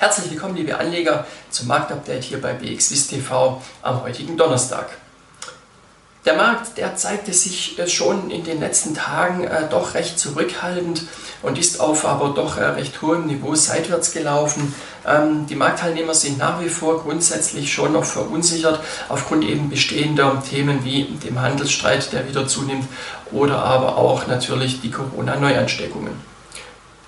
Herzlich willkommen, liebe Anleger, zum Marktupdate hier bei BXWIS TV am heutigen Donnerstag. Der Markt, der zeigte sich äh, schon in den letzten Tagen äh, doch recht zurückhaltend und ist auf aber doch äh, recht hohem Niveau seitwärts gelaufen. Ähm, die Marktteilnehmer sind nach wie vor grundsätzlich schon noch verunsichert aufgrund eben bestehender Themen wie dem Handelsstreit, der wieder zunimmt oder aber auch natürlich die Corona-Neuansteckungen.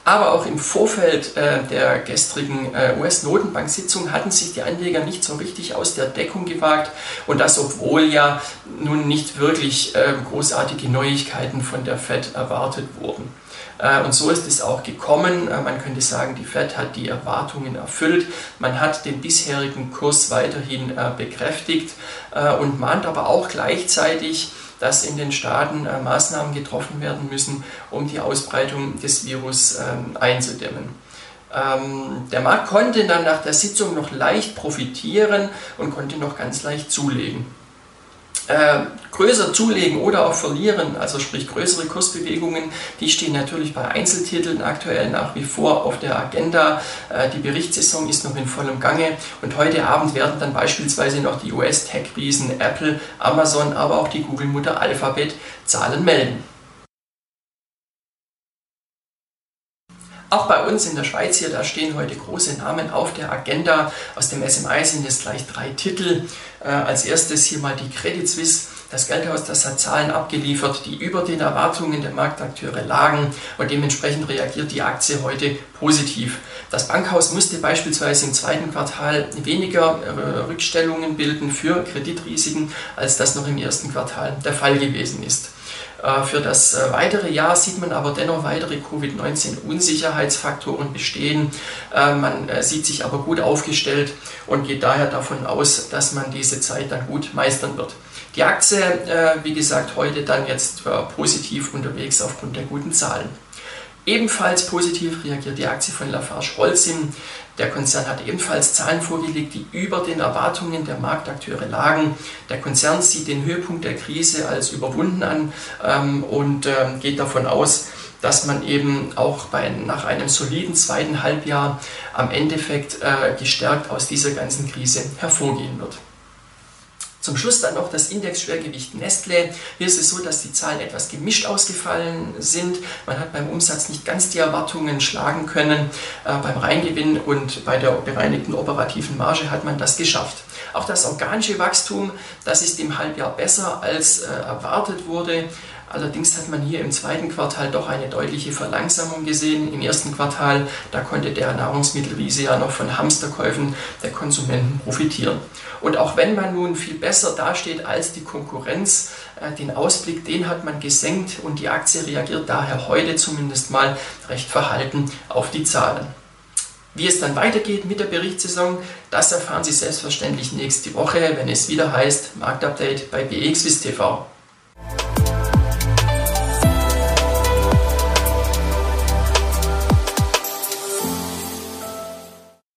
Aber auch im Vorfeld äh, der gestrigen äh, US-Notenbank-Sitzung hatten sich die Anleger nicht so richtig aus der Deckung gewagt und das obwohl ja nun nicht wirklich äh, großartige Neuigkeiten von der Fed erwartet wurden. Äh, und so ist es auch gekommen. Äh, man könnte sagen, die Fed hat die Erwartungen erfüllt. Man hat den bisherigen Kurs weiterhin äh, bekräftigt und mahnt aber auch gleichzeitig, dass in den Staaten äh, Maßnahmen getroffen werden müssen, um die Ausbreitung des Virus ähm, einzudämmen. Ähm, der Markt konnte dann nach der Sitzung noch leicht profitieren und konnte noch ganz leicht zulegen äh, größer zulegen oder auch verlieren, also sprich größere Kursbewegungen, die stehen natürlich bei Einzeltiteln aktuell nach wie vor auf der Agenda. Äh, die Berichtssaison ist noch in vollem Gange und heute Abend werden dann beispielsweise noch die US-Tech-Riesen Apple, Amazon, aber auch die Google-Mutter Alphabet Zahlen melden. Auch bei uns in der Schweiz hier, da stehen heute große Namen auf der Agenda. Aus dem SMI sind jetzt gleich drei Titel. Äh, als erstes hier mal die Credit Suisse. Das Geldhaus, das hat Zahlen abgeliefert, die über den Erwartungen der Marktakteure lagen und dementsprechend reagiert die Aktie heute positiv. Das Bankhaus musste beispielsweise im zweiten Quartal weniger äh, Rückstellungen bilden für Kreditrisiken, als das noch im ersten Quartal der Fall gewesen ist. Äh, für das äh, weitere Jahr sieht man aber dennoch weitere Covid-19-Unsicherheitsfaktoren bestehen. Äh, man sieht sich aber gut aufgestellt und geht daher davon aus, dass man diese Zeit dann gut meistern wird. Die Aktie, wie gesagt, heute dann jetzt positiv unterwegs aufgrund der guten Zahlen. Ebenfalls positiv reagiert die Aktie von Lafarge Holcim. Der Konzern hat ebenfalls Zahlen vorgelegt, die über den Erwartungen der Marktakteure lagen. Der Konzern sieht den Höhepunkt der Krise als überwunden an ähm, und ähm, geht davon aus, dass man eben auch bei, nach einem soliden zweiten Halbjahr am Endeffekt äh, gestärkt aus dieser ganzen Krise hervorgehen wird. Zum Schluss dann noch das Indexschwergewicht Nestle. Hier ist es so, dass die Zahlen etwas gemischt ausgefallen sind. Man hat beim Umsatz nicht ganz die Erwartungen schlagen können. Äh, beim Reingewinn und bei der bereinigten operativen Marge hat man das geschafft. Auch das organische Wachstum, das ist im Halbjahr besser als äh, erwartet wurde. Allerdings hat man hier im zweiten Quartal doch eine deutliche Verlangsamung gesehen. Im ersten Quartal, da konnte der Nahrungsmittelwiese ja noch von Hamsterkäufen der Konsumenten profitieren. Und auch wenn man nun viel besser dasteht als die Konkurrenz, äh, den Ausblick, den hat man gesenkt und die Aktie reagiert daher heute zumindest mal recht verhalten auf die Zahlen. Wie es dann weitergeht mit der Berichtssaison, das erfahren Sie selbstverständlich nächste Woche, wenn es wieder heißt Marktupdate bei BXWIS TV.